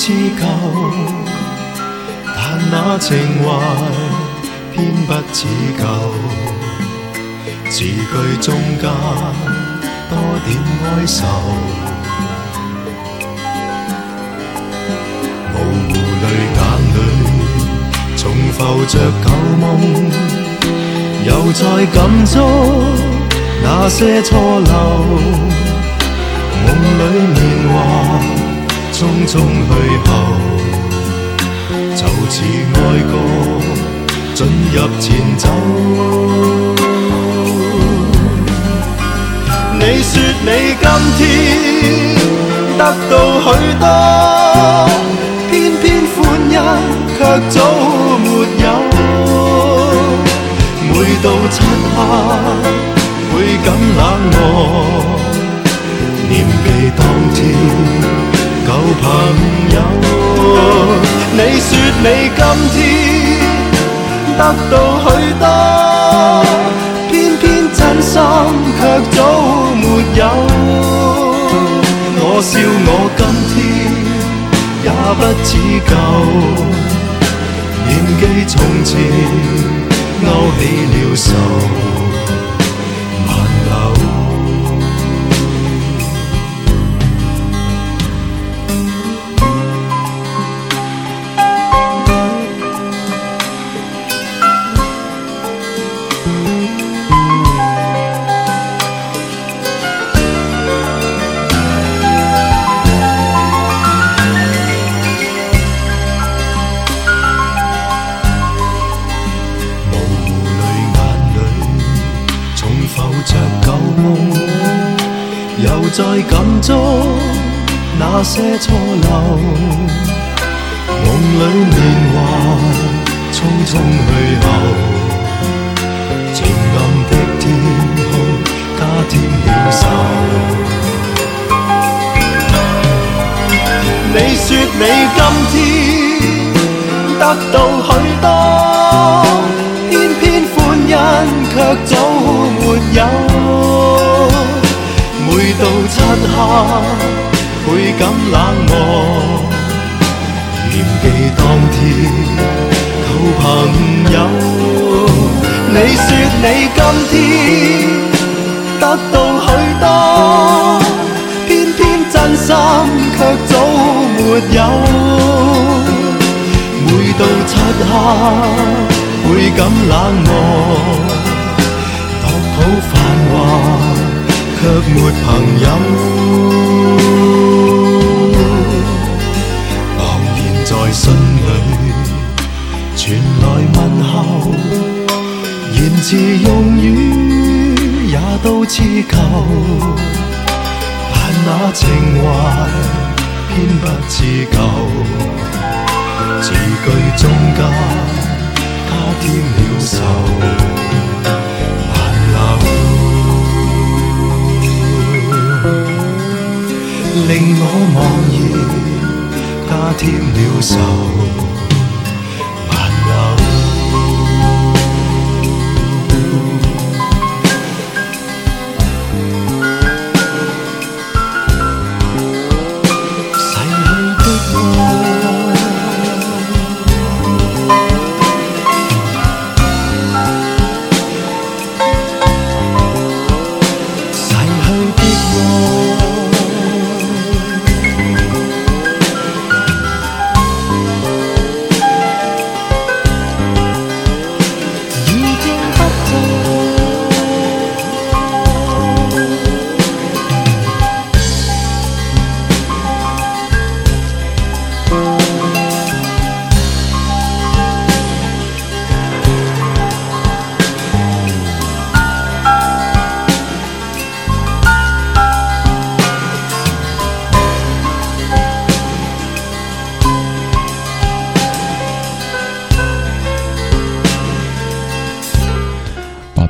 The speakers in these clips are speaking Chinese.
似旧，但那情怀偏不似旧。字句中间多点哀愁，模糊泪眼里重浮着旧梦，又再感触那些错漏。梦里年华匆匆去后，就似爱歌进入前奏。你说你今天得到许多，偏偏欢欣却早没有。每到漆黑，倍感冷漠。念记当天朋友，你说你今天得到许多，偏偏真心却早没有。我笑我今天也不似旧，念记从前勾起了愁。那些错漏，梦里年华匆匆去后，渐暗的天空加添了愁。你说你今天得到许多，偏偏欢欣却早没有。每到漆黑，倍感冷漠。念记当天旧朋友，你说你今天得到许多，偏偏真心却早没有。每到漆黑，倍感冷漠。独抱繁华。却没朋友，茫然在心里传来问候，言字用语也都似旧，但那情怀偏不似旧，字句中间加添了愁。令我茫然，加添了愁。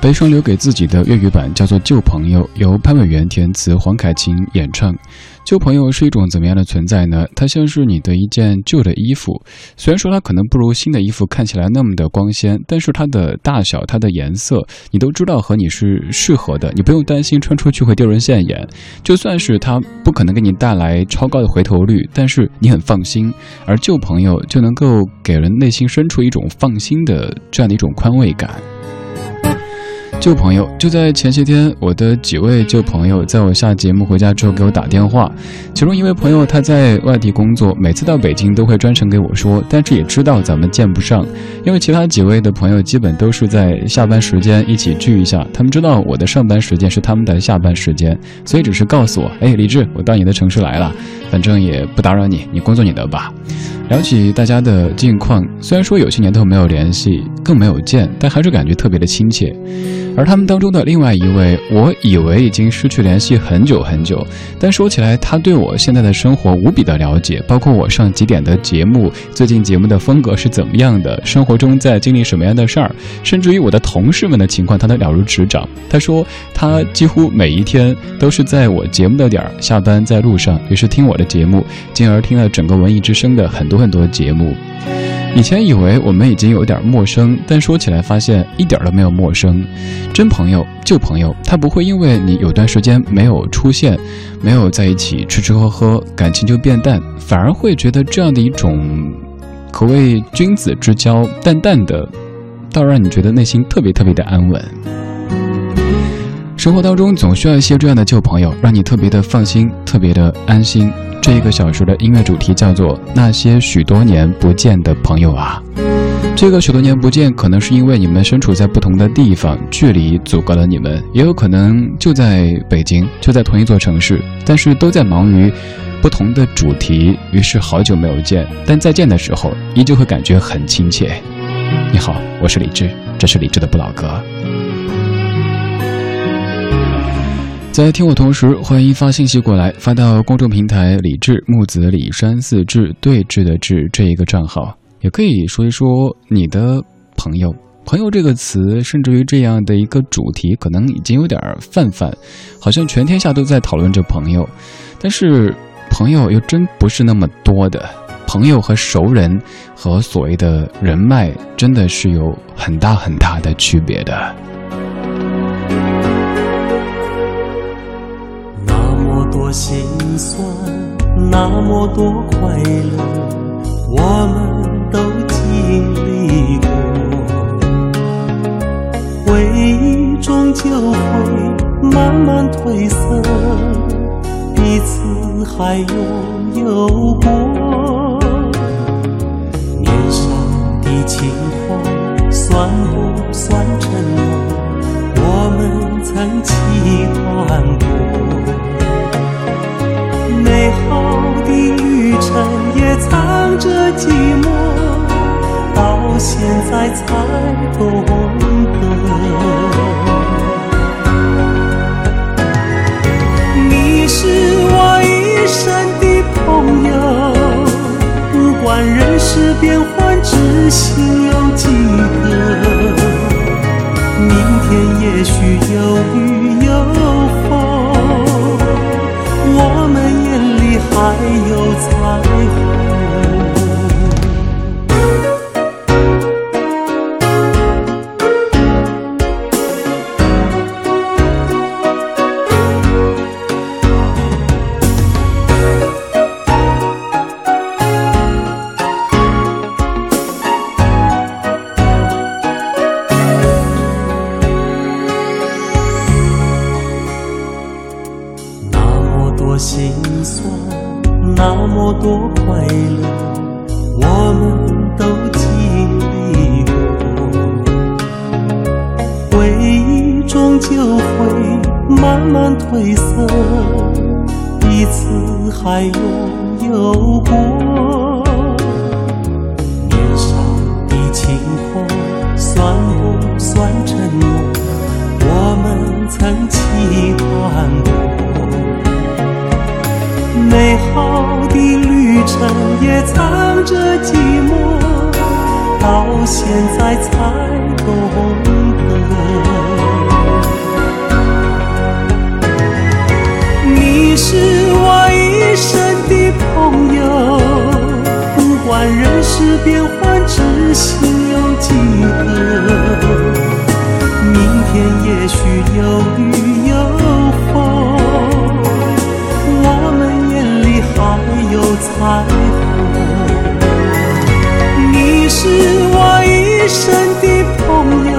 悲伤留给自己的粤语版叫做《旧朋友》，由潘伟元填词，黄凯芹演唱。旧朋友是一种怎么样的存在呢？它像是你的一件旧的衣服，虽然说它可能不如新的衣服看起来那么的光鲜，但是它的大小、它的颜色，你都知道和你是适合的，你不用担心穿出去会丢人现眼。就算是它不可能给你带来超高的回头率，但是你很放心。而旧朋友就能够给人内心深处一种放心的这样的一种宽慰感。旧朋友就在前些天，我的几位旧朋友在我下节目回家之后给我打电话，其中一位朋友他在外地工作，每次到北京都会专程给我说，但是也知道咱们见不上，因为其他几位的朋友基本都是在下班时间一起聚一下，他们知道我的上班时间是他们的下班时间，所以只是告诉我，哎，李志，我到你的城市来了，反正也不打扰你，你工作你的吧。聊起大家的近况，虽然说有些年头没有联系，更没有见，但还是感觉特别的亲切。而他们当中的另外一位，我以为已经失去联系很久很久，但说起来，他对我现在的生活无比的了解，包括我上几点的节目，最近节目的风格是怎么样的，生活中在经历什么样的事儿，甚至于我的同事们的情况，他都了如指掌。他说，他几乎每一天都是在我节目的点儿下班，在路上，于是听我的节目，进而听了整个文艺之声的很多。很多节目，以前以为我们已经有点陌生，但说起来发现一点都没有陌生。真朋友、旧朋友，他不会因为你有段时间没有出现，没有在一起吃吃喝喝，感情就变淡，反而会觉得这样的一种可谓君子之交，淡淡的，倒让你觉得内心特别特别的安稳。生活当中总需要一些这样的旧朋友，让你特别的放心，特别的安心。这一个小时的音乐主题叫做《那些许多年不见的朋友啊》。这个许多年不见，可能是因为你们身处在不同的地方，距离阻隔了你们；也有可能就在北京，就在同一座城市，但是都在忙于不同的主题，于是好久没有见，但再见的时候，依旧会感觉很亲切。你好，我是李志，这是李志的不老歌。在听我同时，欢迎发信息过来，发到公众平台“李志木子李山四志对峙的志”这一个账号，也可以说一说你的朋友。朋友这个词，甚至于这样的一个主题，可能已经有点泛泛，好像全天下都在讨论着朋友。但是，朋友又真不是那么多的。朋友和熟人，和所谓的人脉，真的是有很大很大的区别的。那么多心酸，那么多快乐，我们经历过。回忆终究会慢慢褪色，彼此还拥有过。年少的轻狂，算不算承诺？我们曾期盼过。美好的旅程也藏着寂寞，到现在才懂得。你是我一生的朋友，不管人世变幻，知心有几个？明天也许有雨有风。我们眼里还有彩虹。那么多快乐我们都经历过。回忆终究会慢慢褪色彼此还拥有过。深夜藏着寂寞，到现在才懂得。你是我一生的朋友，不管人事变幻，知心有几个？明天也许有雨。彩虹。你是我一生的朋友，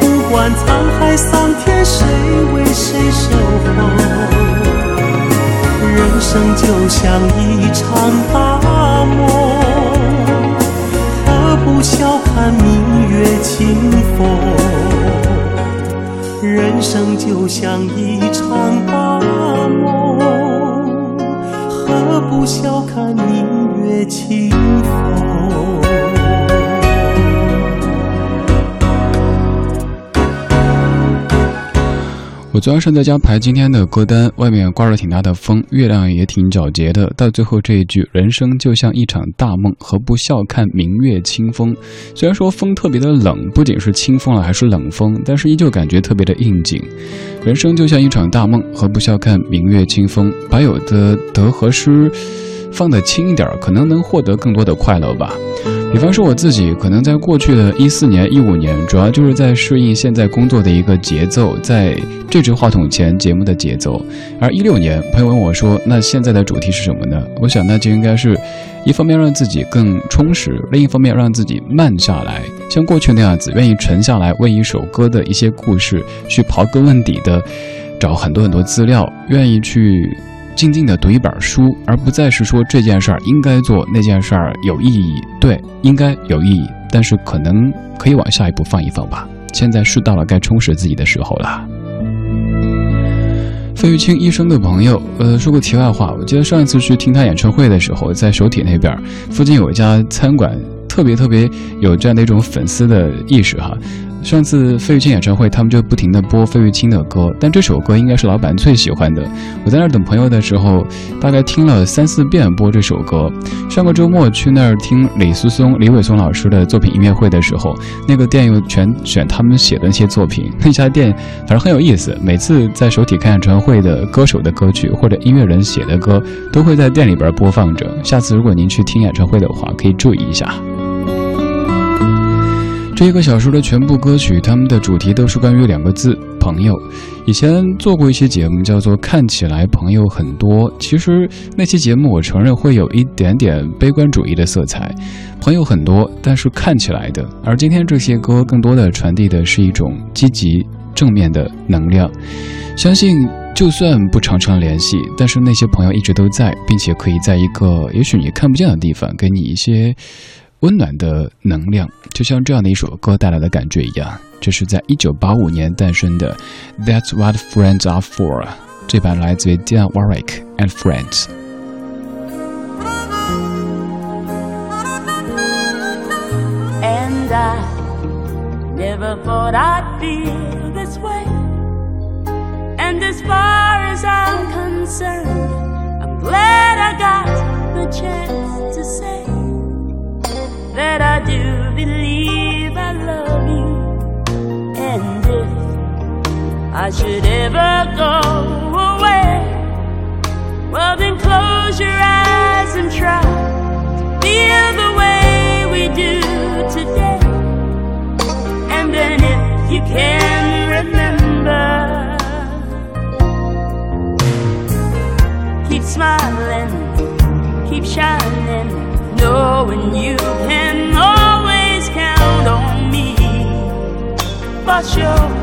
不管沧海桑田，谁为谁守候？人生就像一场大梦，何不笑看明月清风？人生就像一场大不笑看明月清风？我昨晚上在家排今天的歌单，外面刮着挺大的风，月亮也挺皎洁的。到最后这一句“人生就像一场大梦，何不笑看明月清风”。虽然说风特别的冷，不仅是清风了，还是冷风，但是依旧感觉特别的应景。人生就像一场大梦，何不笑看明月清风？把有的得和失放得轻一点，可能能获得更多的快乐吧。比方说我自己，可能在过去的一四年、一五年，主要就是在适应现在工作的一个节奏，在这支话筒前节目的节奏。而一六年，朋友问我说：“那现在的主题是什么呢？”我想，那就应该是一方面让自己更充实，另一方面让自己慢下来，像过去那样子，愿意沉下来为一首歌的一些故事去刨根问底的找很多很多资料，愿意去。静静的读一本书，而不再是说这件事儿应该做，那件事儿有意义。对，应该有意义，但是可能可以往下一步放一放吧。现在是到了该充实自己的时候了。费玉清医生的朋友，呃，说个题外话，我记得上一次去听他演唱会的时候，在首体那边附近有一家餐馆，特别特别有这样的一种粉丝的意识哈。上次费玉清演唱会，他们就不停的播费玉清的歌，但这首歌应该是老板最喜欢的。我在那儿等朋友的时候，大概听了三四遍播这首歌。上个周末去那儿听李思松、李伟松老师的作品音乐会的时候，那个店又全选他们写的那些作品。那家店反正很有意思，每次在首体看演唱会的歌手的歌曲或者音乐人写的歌，都会在店里边播放着。下次如果您去听演唱会的话，可以注意一下。这一个小时的全部歌曲，他们的主题都是关于两个字“朋友”。以前做过一期节目，叫做《看起来朋友很多》，其实那期节目我承认会有一点点悲观主义的色彩。朋友很多，但是看起来的。而今天这些歌更多的传递的是一种积极正面的能量。相信就算不常常联系，但是那些朋友一直都在，并且可以在一个也许你看不见的地方，给你一些。温暖的能量，就像这样的一首歌带来的感觉一样。这是在一九八五年诞生的《That's What Friends Are For》，这版来自于 Dionne Warwick and Friends。And I never thought I'd feel this way. And as far as I'm concerned, I'm glad I got the chance to say that I do believe I love you. And if I should ever go away, well, then close your eyes and try to feel passion.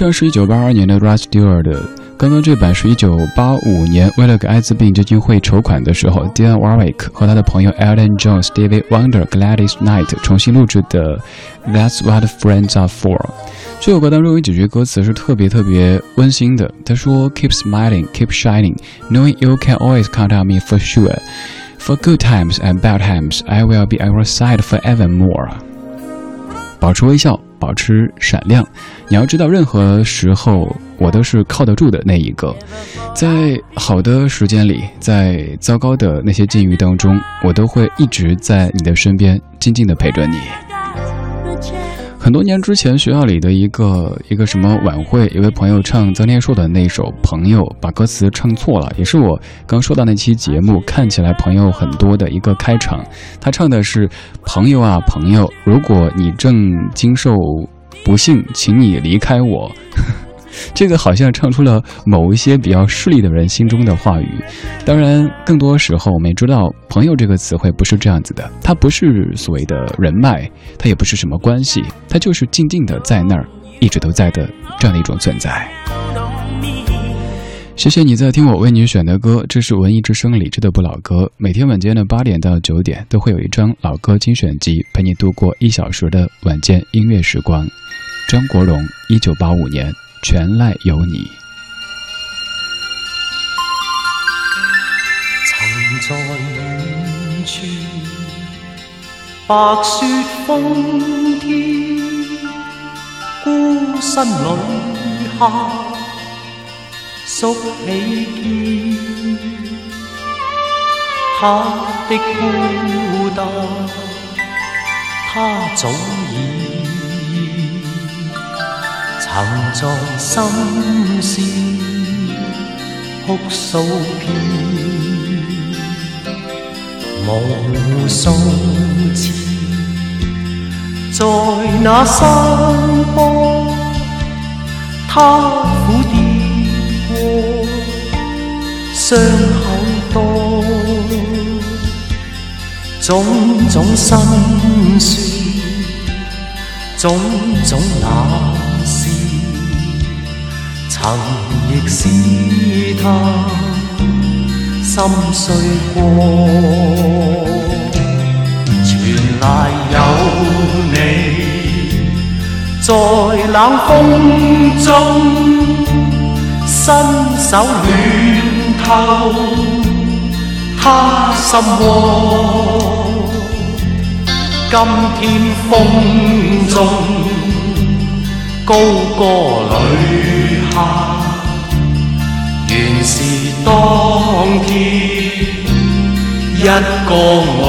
原唱是一九八二年的 Rod Stewart 的，刚刚这版是一九八五年为了给艾滋病基金会筹款的时候，Dionne Warwick 和他的朋友 Elton John、Stevie Wonder、Gladys Knight 重新录制的 That's What Friends Are For。这首歌当中有几句歌词是特别特别温馨的，他说：“Keep smiling, keep shining, knowing you can always count on me for sure. For good times and bad times, I will be at your side forevermore.” 保持微笑，保持闪亮。 你要知道，任何时候我都是靠得住的那一个。在好的时间里，在糟糕的那些境遇当中，我都会一直在你的身边，静静的陪着你。很多年之前，学校里的一个一个什么晚会，一位朋友唱曾天硕的那首《朋友》，把歌词唱错了，也是我刚说到那期节目看起来朋友很多的一个开场。他唱的是“朋友啊朋友，如果你正经受不幸，请你离开我。”这个好像唱出了某一些比较势利的人心中的话语。当然，更多时候我们也知道，“朋友”这个词汇不是这样子的，它不是所谓的人脉，它也不是什么关系，它就是静静的在那儿，一直都在的这样的一种存在。谢谢你在听我为你选的歌，这是文艺之声李志的不老歌。每天晚间的八点到九点都会有一张老歌精选集，陪你度过一小时的晚间音乐时光。张国荣，一九八五年。全赖有你。曾在远处，白雪封天，孤身旅客宿起肩，他的孤单，他早已。曾在心事哭诉遍，无数次，在那山坡，他苦跌过，伤口多，种种辛酸，种种难。曾亦是他心碎过，全赖有你，在冷风中伸手暖透他心窝。今天风中高歌里。原是当天一个我，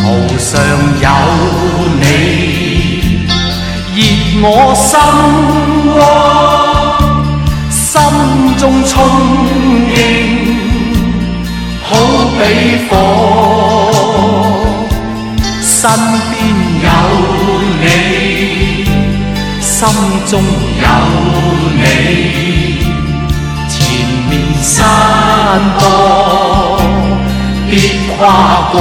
途上有你，热我心窝，心中充盈，好比火。身边有你，心中有你，前面山坡必跨过。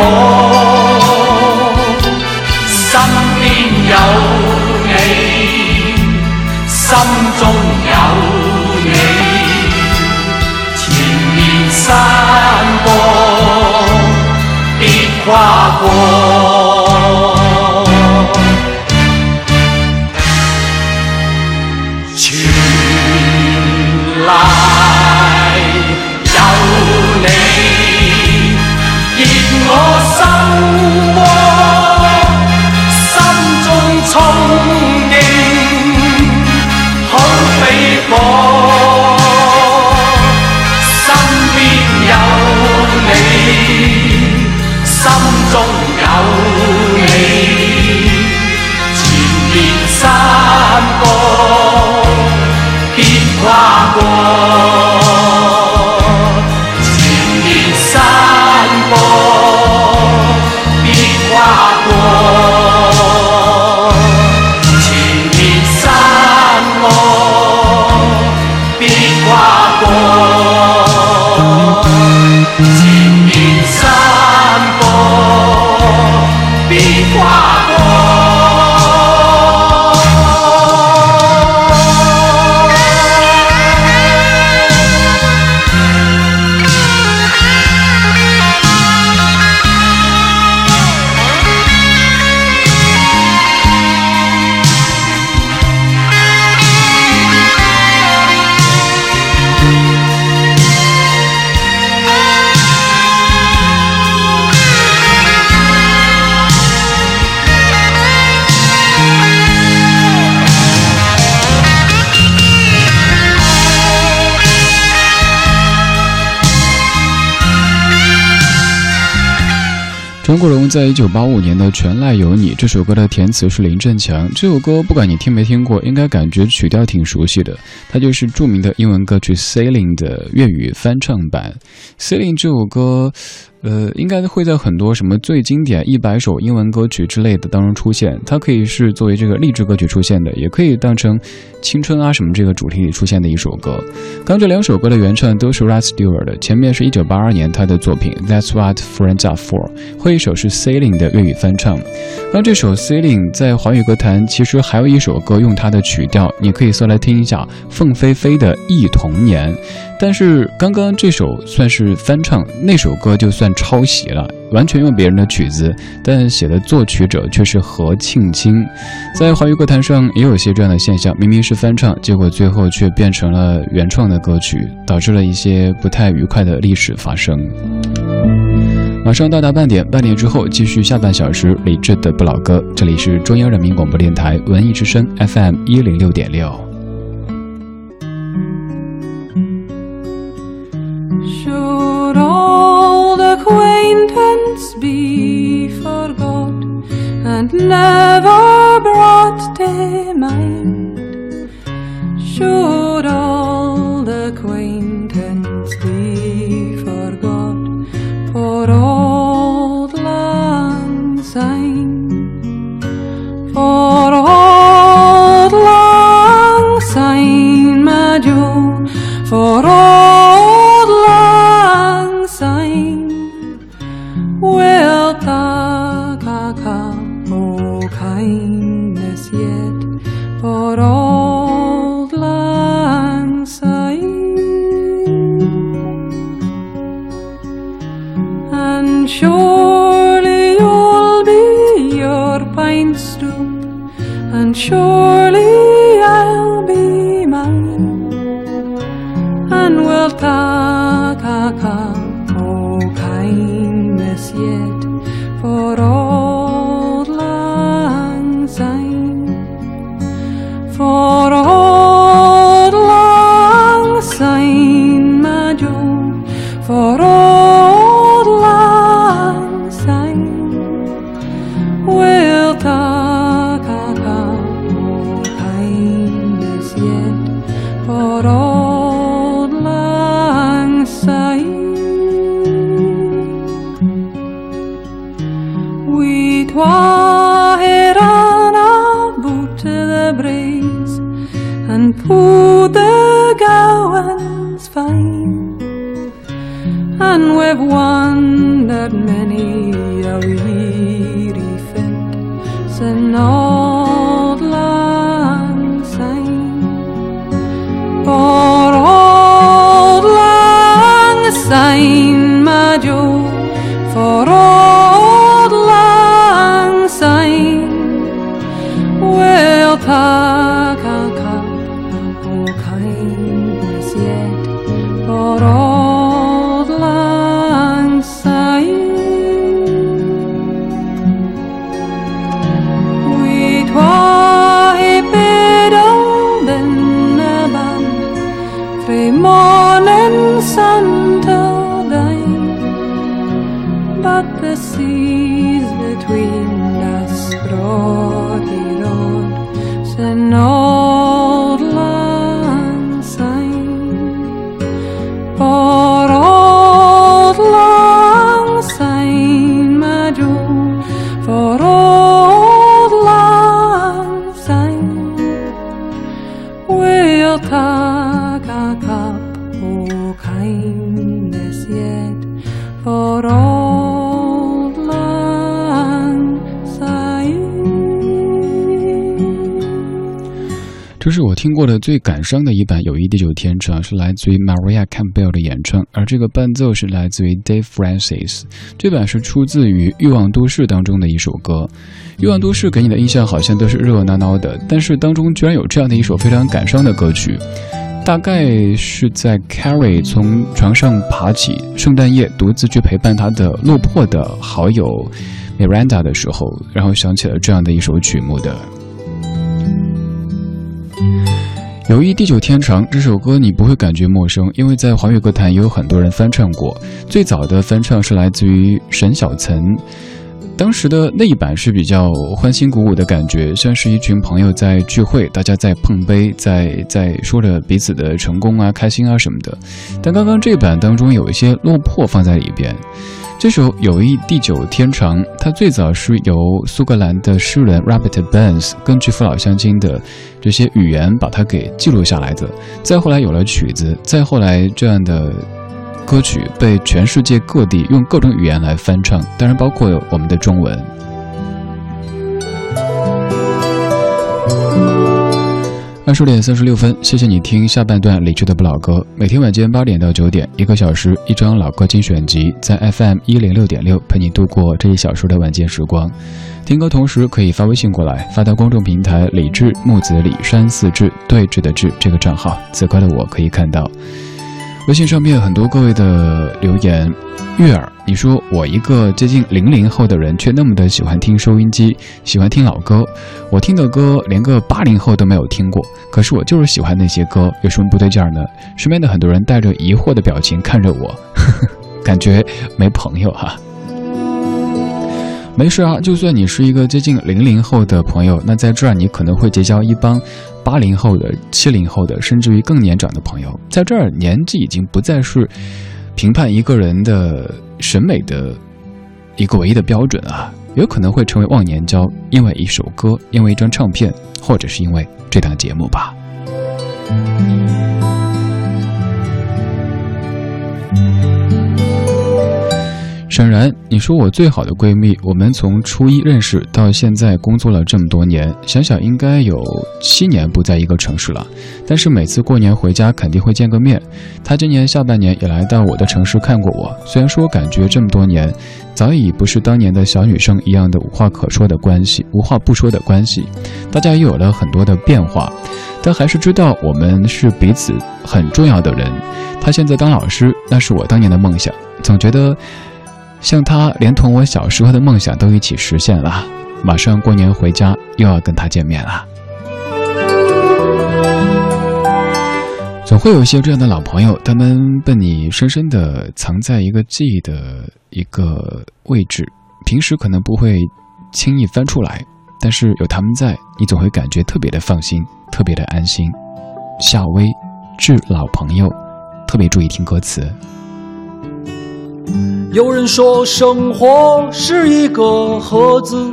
我身边有你，心中有你，前面山坡别跨过。张国荣在一九八五年的《全赖有你》这首歌的填词是林振强。这首歌不管你听没听过，应该感觉曲调挺熟悉的。它就是著名的英文歌曲《Sailing》的粤语翻唱版。《Sailing》这首歌。呃，应该会在很多什么最经典一百首英文歌曲之类的当中出现。它可以是作为这个励志歌曲出现的，也可以当成青春啊什么这个主题里出现的一首歌。刚这两首歌的原唱都是 Rod Stewart 的，前面是一九八二年他的作品 That's What Friends Are For，后一首是 Sailing 的粤语翻唱。刚这首 Sailing 在华语歌坛其实还有一首歌用它的曲调，你可以搜来听一下凤飞飞的《忆童年》。但是刚刚这首算是翻唱，那首歌就算抄袭了，完全用别人的曲子，但写的作曲者却是何庆清。在华语歌坛上也有些这样的现象，明明是翻唱，结果最后却变成了原创的歌曲，导致了一些不太愉快的历史发生。马上到达半点，半点之后继续下半小时理智的不老歌。这里是中央人民广播电台文艺之声 FM 一零六点六。Acquaintance be forgot and never brought pulled the gowans fine. And we've wandered many a weary fit sin old lang syne. For old lang syne, my Joe, for old lang syne, we'll talk 这是我听过的最感伤的一版《友谊地久天长》，是来自于 Maria Campbell 的演唱，而这个伴奏是来自于 Dave Francis。这版是出自于《欲望都市》当中的一首歌。《欲望都市》给你的印象好像都是热热闹闹的，但是当中居然有这样的一首非常感伤的歌曲。大概是在 Carrie 从床上爬起，圣诞夜独自去陪伴他的落魄的好友 Miranda 的时候，然后想起了这样的一首曲目的。友谊地久天长这首歌你不会感觉陌生，因为在华语歌坛也有很多人翻唱过。最早的翻唱是来自于沈小岑，当时的那一版是比较欢欣鼓舞的感觉，像是一群朋友在聚会，大家在碰杯，在在说着彼此的成功啊、开心啊什么的。但刚刚这版当中有一些落魄放在里边。这首《友谊地久天长》，它最早是由苏格兰的诗人 Robert Burns 根据父老乡亲的这些语言把它给记录下来的。再后来有了曲子，再后来这样的歌曲被全世界各地用各种语言来翻唱，当然包括我们的中文。二十点三十六分，谢谢你听下半段理智的不老歌。每天晚间八点到九点，一个小时一张老歌精选集，在 FM 一零六点六陪你度过这一小时的晚间时光。听歌同时可以发微信过来，发到公众平台“李智木子李山四志对峙的志”这个账号。此刻的我可以看到微信上面很多各位的留言。月儿，你说我一个接近零零后的人，却那么的喜欢听收音机，喜欢听老歌。我听的歌连个八零后都没有听过，可是我就是喜欢那些歌，有什么不对劲儿呢？身边的很多人带着疑惑的表情看着我，呵呵感觉没朋友哈、没事啊，就算你是一个接近零零后的朋友，那在这儿你可能会结交一帮八零后的、七零后的，甚至于更年长的朋友。在这儿，年纪已经不再是评判一个人的审美的一个唯一的标准啊，有可能会成为忘年交，因为一首歌，因为一张唱片，或者是因为这档节目吧。沈然，你说我最好的闺蜜，我们从初一认识到现在工作了这么多年，想想应该有七年不在一个城市了。但是每次过年回家肯定会见个面。她今年下半年也来到我的城市看过我。虽然说感觉这么多年，早已不是当年的小女生一样的无话可说的关系，无话不说的关系，大家也有了很多的变化，但还是知道我们是彼此很重要的人。他现在当老师，那是我当年的梦想，总觉得像他，连同我小时候的梦想都一起实现了。马上过年回家，又要跟他见面了。总会有一些这样的老朋友，他们被你深深的藏在一个记忆的一个位置，平时可能不会轻易翻出来，但是有他们在，你总会感觉特别的放心，特别的安心。夏薇，致老朋友，特别注意听歌词。有人说，生活是一个盒子，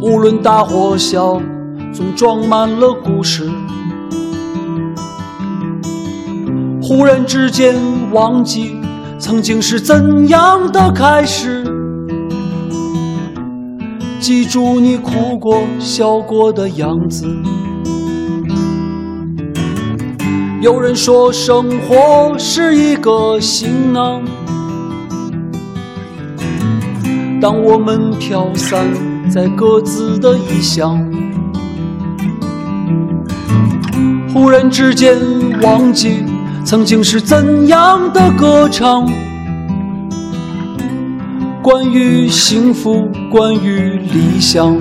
无论大或小。总装满了故事，忽然之间忘记曾经是怎样的开始。记住你哭过、笑过的样子。有人说，生活是一个行囊，当我们飘散在各自的异乡。忽然之间忘记曾经是怎样的歌唱，关于幸福，关于理想。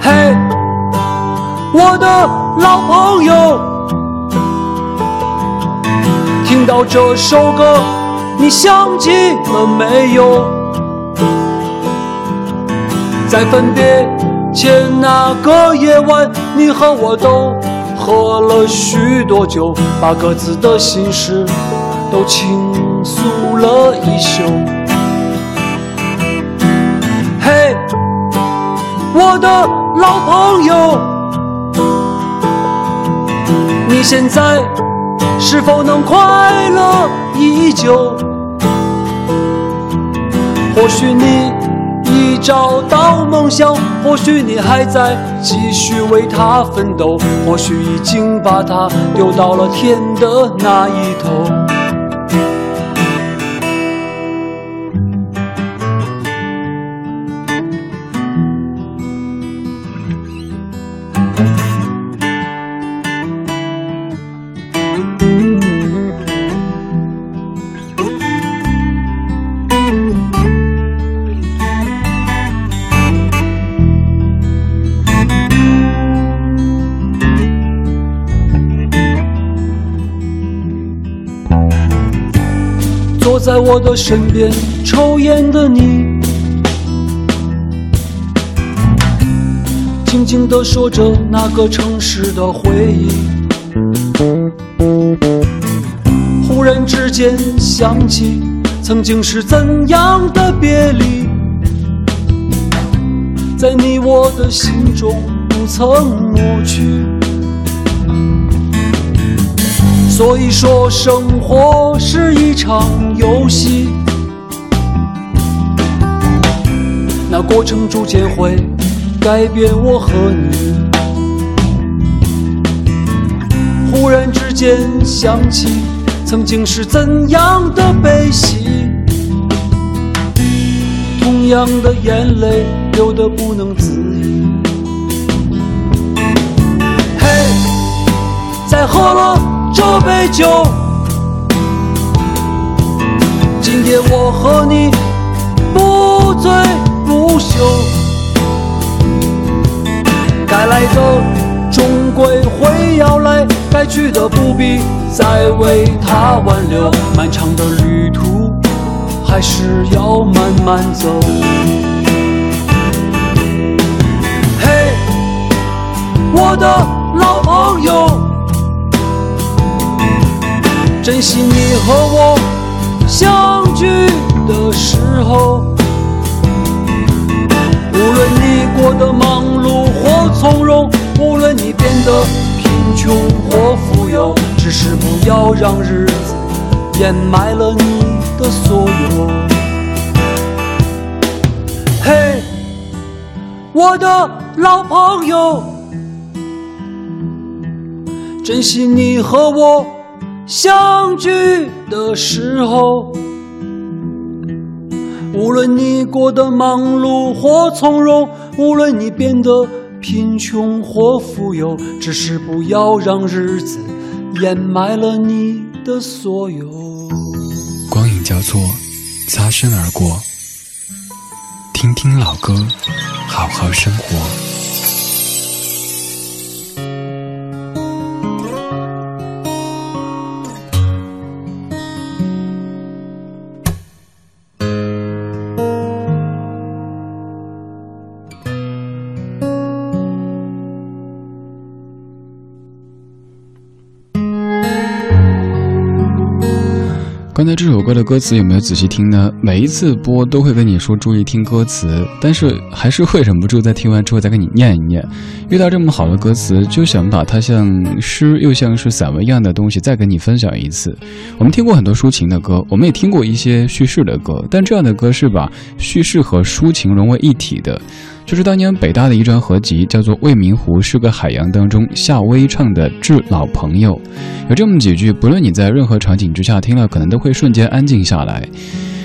嘿，我的老朋友，听到这首歌，你想起了没有？在分别。前那个夜晚，你和我都喝了许多酒，把各自的心事都倾诉了一宿。嘿，我的老朋友，现在是否能快乐依旧？或许你。已找到梦想，或许你还在继续为它奋斗，或许已经把它丢到了天的那一头。我的身边抽烟的你，静静地说着那个城市的回忆。忽然之间想起曾经是怎样的别离，在你我的心中不曾抹去。所以说，生活是一场游戏，那过程逐渐会改变我和你。忽然之间想起曾经是怎样的悲喜，同样的眼泪流得不能自已。嘿，再喝了。这杯酒，今夜我和你不醉不休。该来的终归会要来，该去的不必再为他挽留。漫长的旅途还是要慢慢走。嘿，我的老朋友。珍惜你和我相聚的时候，无论你过得忙碌或从容，无论你变得贫穷或富有，只是不要让日子掩埋了你的所有。嘿，我的老朋友，珍惜你和我。相聚的时候。无论你过得忙碌或从容，无论你变得贫穷或富有，只是不要让日子掩埋了你的所有。光影交错，擦身而过。听听老歌，好好生活。歌的歌词有没有仔细听呢？每一次播都会跟你说注意听歌词，但是还是会忍不住在听完之后再给你念一念。遇到这么好的歌词，就想把它像诗又像是散文一样的东西再跟你分享一次。我们听过很多抒情的歌，我们也听过一些叙事的歌，但这样的歌是把叙事和抒情融为一体的。就是当年北大的一张合集，叫做《未名湖是个海洋》当中，夏威唱的《致老朋友》，有这么几句，不论你在任何场景之下听了，可能都会瞬间安静下来。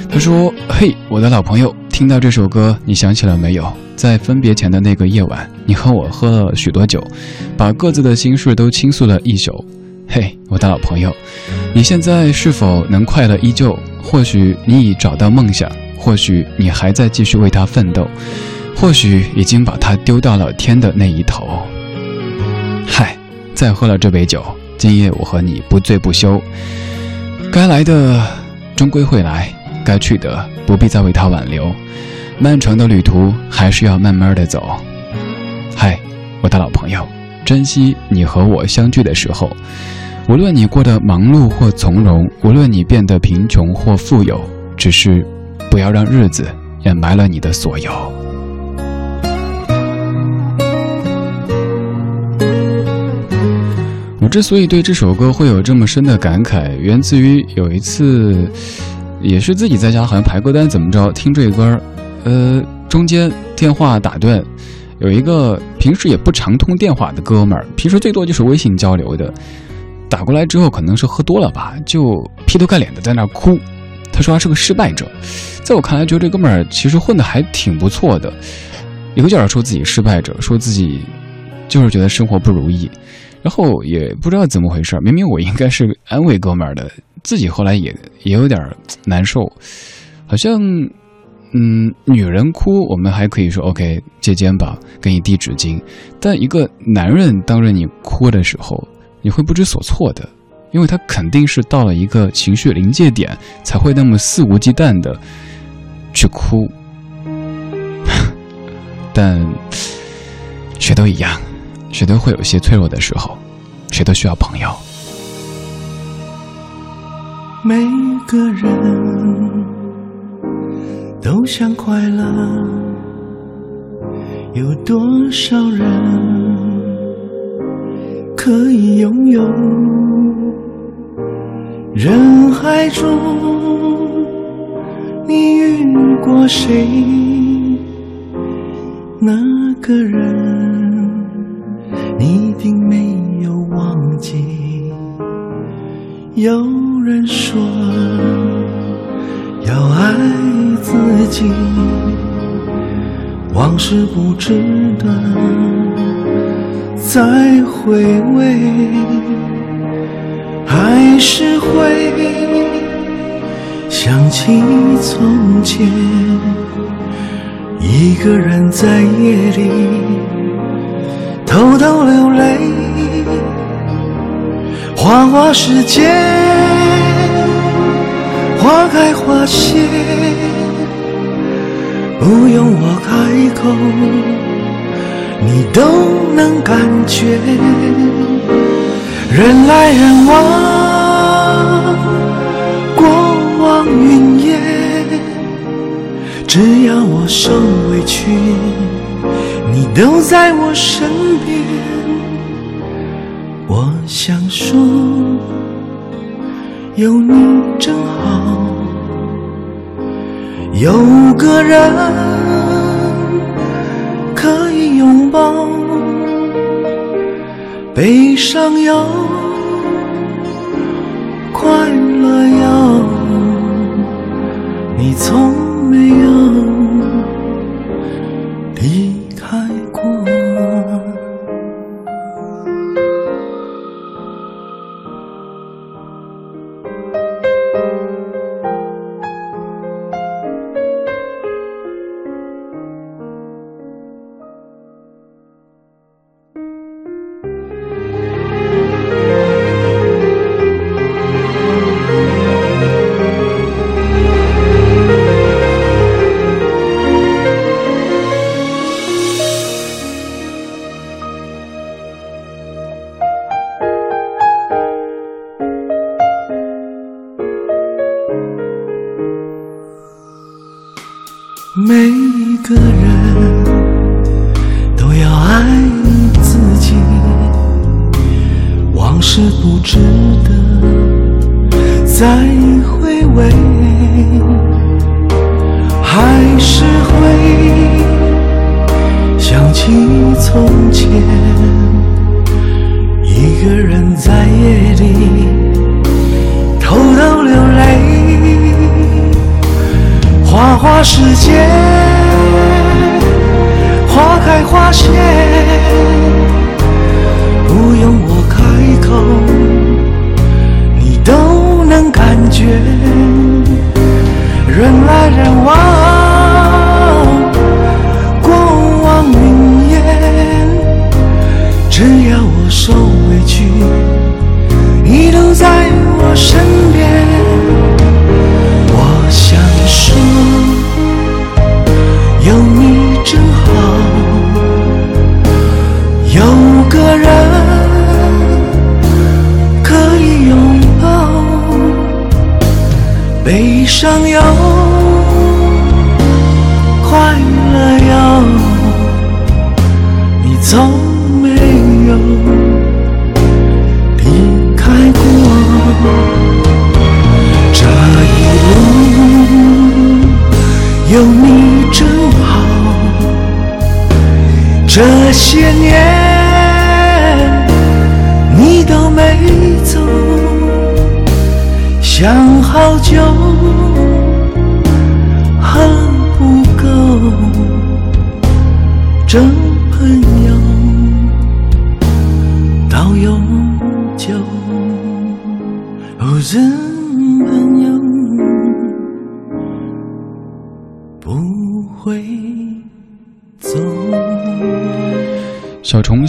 他说：“嘿，我的老朋友，听到这首歌，你想起了没有？在分别前的那个夜晚，你和我喝了许多酒，把各自的心事都倾诉了一宿。嘿，我的老朋友，你现在是否能快乐依旧？或许你已找到梦想，或许你还在继续为他奋斗。”或许已经把它丢到了天的那一头。嗨，再喝了这杯酒，今夜我和你不醉不休。该来的终归会来，该去的不必再为他挽留。漫长的旅途还是要慢慢的走。嗨，我的老朋友，珍惜你和我相聚的时候。无论你过得忙碌或从容，无论你变得贫穷或富有，只是不要让日子掩埋了你的所有。之所以对这首歌会有这么深的感慨，源自于有一次，也是自己在家好像排歌单怎么着，听这歌儿，呃，中间电话打断，有一个平时也不常通电话的哥们儿，平时最多就是微信交流的，打过来之后可能是喝多了吧，就劈头盖脸的在那哭，他说他是个失败者，在我看来，觉得这哥们儿其实混的还挺不错的，一个劲儿说自己失败者，说自己就是觉得生活不如意。然后也不知道怎么回事，明明我应该是安慰哥们儿的，自己后来也也有点难受，好像，嗯，女人哭我们还可以说 OK 借肩膀给你递纸巾，但一个男人当着你哭的时候，你会不知所措的，因为他肯定是到了一个情绪临界点才会那么肆无忌惮的去哭，但谁都一样。谁都会有些脆弱的时候，谁都需要朋友。每个人都想快乐，有多少人可以拥有？人海中，你遇过谁？那个人？你一定没有忘记。有人说要爱自己，往事不值得再回味，还是会想起从前，一个人在夜里。偷偷流泪，花花世界，花开花谢，不用我开口，你都能感觉。人来人往，过往云烟，只要我受委屈。你都在我身边我想说有你真好有个人可以拥抱悲伤有快乐有你从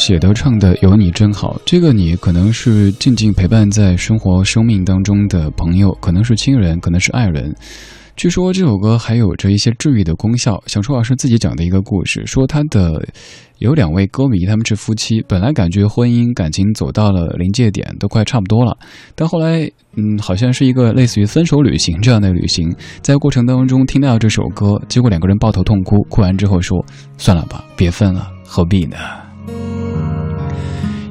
写的唱的有你真好，这个你可能是静静陪伴在生活生命当中的朋友，可能是亲人，可能是爱人。据说这首歌还有着一些治愈的功效。小虫老师自己讲的一个故事，说他的有两位歌迷，他们是夫妻，本来感觉婚姻感情走到了临界点，都快差不多了，但后来，嗯，好像是一个类似于分手旅行这样的旅行，在过程当中听到这首歌，结果两个人抱头痛哭，哭完之后说：“算了吧，别分了，何必呢？”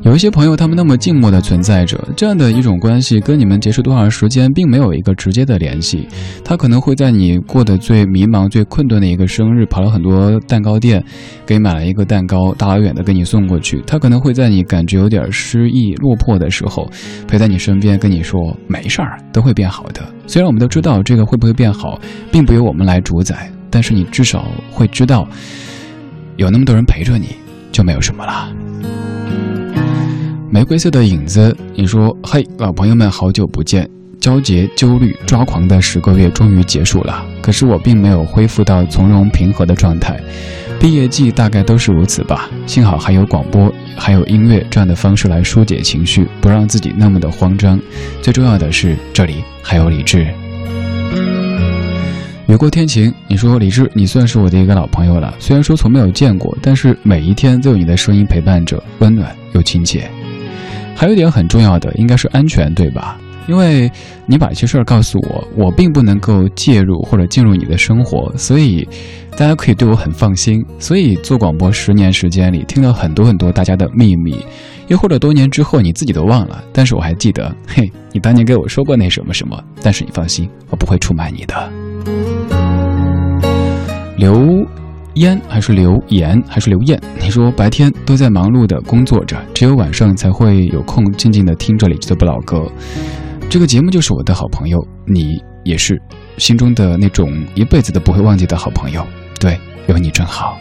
有一些朋友，他们那么静默的存在着，这样的一种关系跟你们结束多长时间，并没有一个直接的联系。他可能会在你过得最迷茫、最困顿的一个生日，跑了很多蛋糕店，给买了一个蛋糕，大老远的给你送过去。他可能会在你感觉有点失意、落魄的时候，陪在你身边，跟你说没事儿，都会变好的。虽然我们都知道这个会不会变好，并不由我们来主宰，但是你至少会知道，有那么多人陪着你，就没有什么了。玫瑰色的影子，你说：“嘿，老朋友们，好久不见！焦结、忧虑、抓狂的十个月终于结束了，可是我并没有恢复到从容平和的状态。毕业季大概都是如此吧。幸好还有广播，还有音乐这样的方式来疏解情绪，不让自己那么的慌张。最重要的是，这里还有理智。”雨过天晴，你说李志，你算是我的一个老朋友了。虽然说从没有见过，但是每一天都有你的声音陪伴着，温暖又亲切。还有一点很重要的，应该是安全，对吧？因为你把一些事儿告诉我，我并不能够介入或者进入你的生活，所以大家可以对我很放心。所以做广播十年时间里，听了很多很多大家的秘密，又或者多年之后你自己都忘了，但是我还记得，嘿，你当年给我说过那什么什么。但是你放心，我不会出卖你的。刘烟还是刘岩还是刘艳？你说白天都在忙碌的工作着，只有晚上才会有空静静的听这里的不老歌。这个节目就是我的好朋友，你也是。心中的那种一辈子都不会忘记的好朋友。对，有你真好。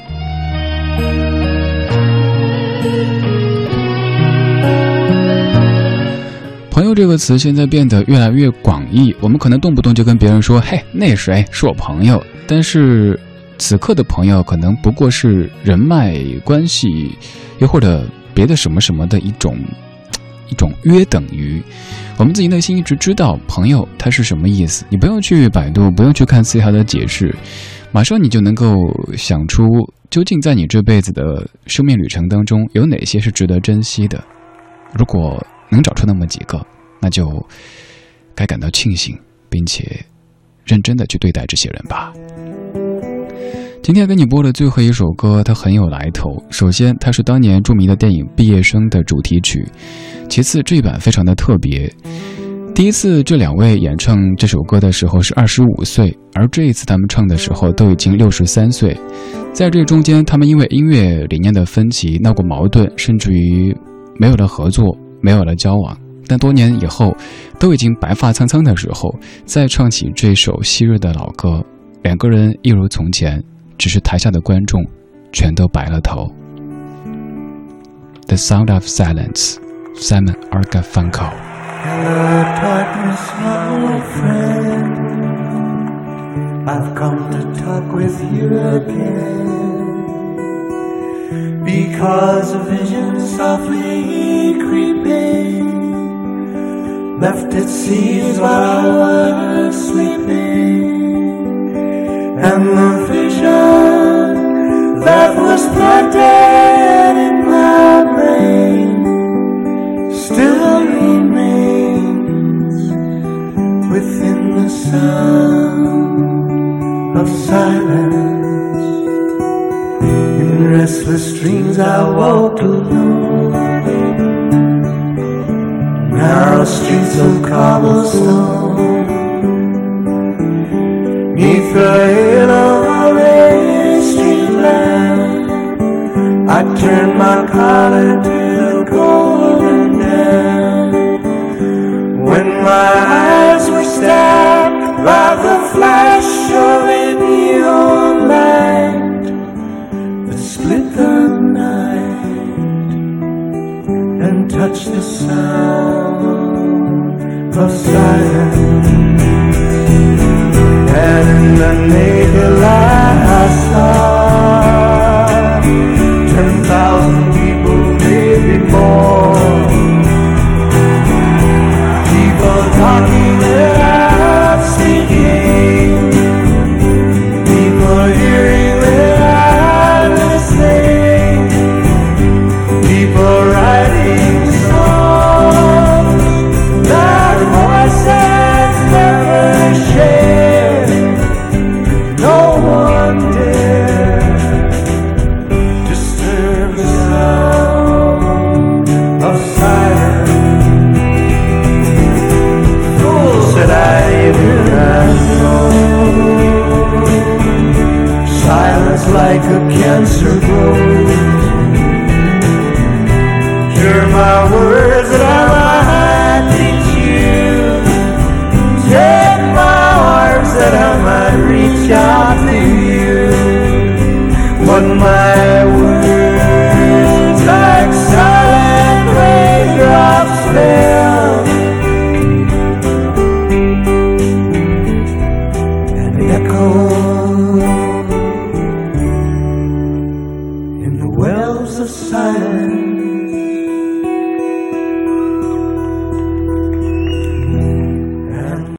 朋友这个词现在变得越来越广义，我们可能动不动就跟别人说：“嘿，那谁是我朋友。”但是此刻的朋友可能不过是人脉关系，又或者别的什么什么的一种一种约等于。我们自己内心一直知道朋友他是什么意思，你不用去百度，不用去看词条的解释，马上你就能够想出究竟在你这辈子的生命旅程当中有哪些是值得珍惜的。如果能找出那么几个，那就该感到庆幸，并且认真的去对待这些人吧。今天给你播的最后一首歌，它很有来头。首先，它是当年著名的电影《毕业生》的主题曲；其次，这一版非常的特别。第一次这两位演唱这首歌的时候是二十五岁，而这一次他们唱的时候都已经六十三岁。在这中间，他们因为音乐理念的分歧闹过矛盾，甚至于没有了合作。没有了交往，但多年以后，都已经白发苍苍的时候，再唱起这首昔日的老歌，两个人一如从前，只是台下的观众全都白了头。The Sound of Silence, Simon Garfunkel。Hello, darkness, my friend. I've come to talk with you again. Because a vision softly creeping left its seeds while I was sleeping, and the vision that was planted in my brain? Still remains within the sound of silence. In restless dreams I walked alone. Narrow streets of cobblestone Neath the halo of a street I turned my collar to the golden lamp When my eyes were stabbed by the flash of a neon light that split the night and touch the sound of silence. The naked light